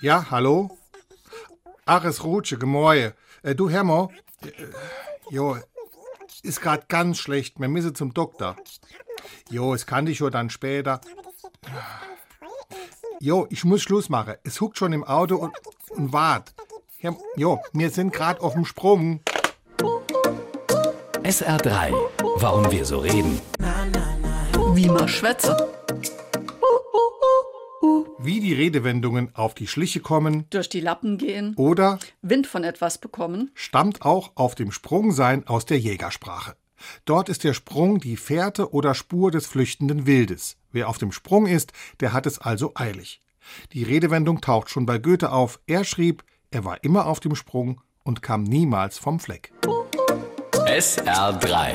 Ja, hallo? Ach, es Rutsche, gemäue. Äh, du, Hermo? Äh, jo, ist grad ganz schlecht. Wir müssen zum Doktor. Jo, es kann dich schon dann später. Jo, ich muss Schluss machen. Es huckt schon im Auto und, und wart. Jo, wir sind grad auf dem Sprung. SR3. Warum wir so reden. Wie man schwätze. Wie die Redewendungen auf die Schliche kommen Durch die Lappen gehen. oder Wind von etwas bekommen. stammt auch auf dem Sprung sein aus der Jägersprache. Dort ist der Sprung die Fährte oder Spur des flüchtenden Wildes. Wer auf dem Sprung ist, der hat es also eilig. Die Redewendung taucht schon bei Goethe auf. Er schrieb, er war immer auf dem Sprung und kam niemals vom Fleck. SR3.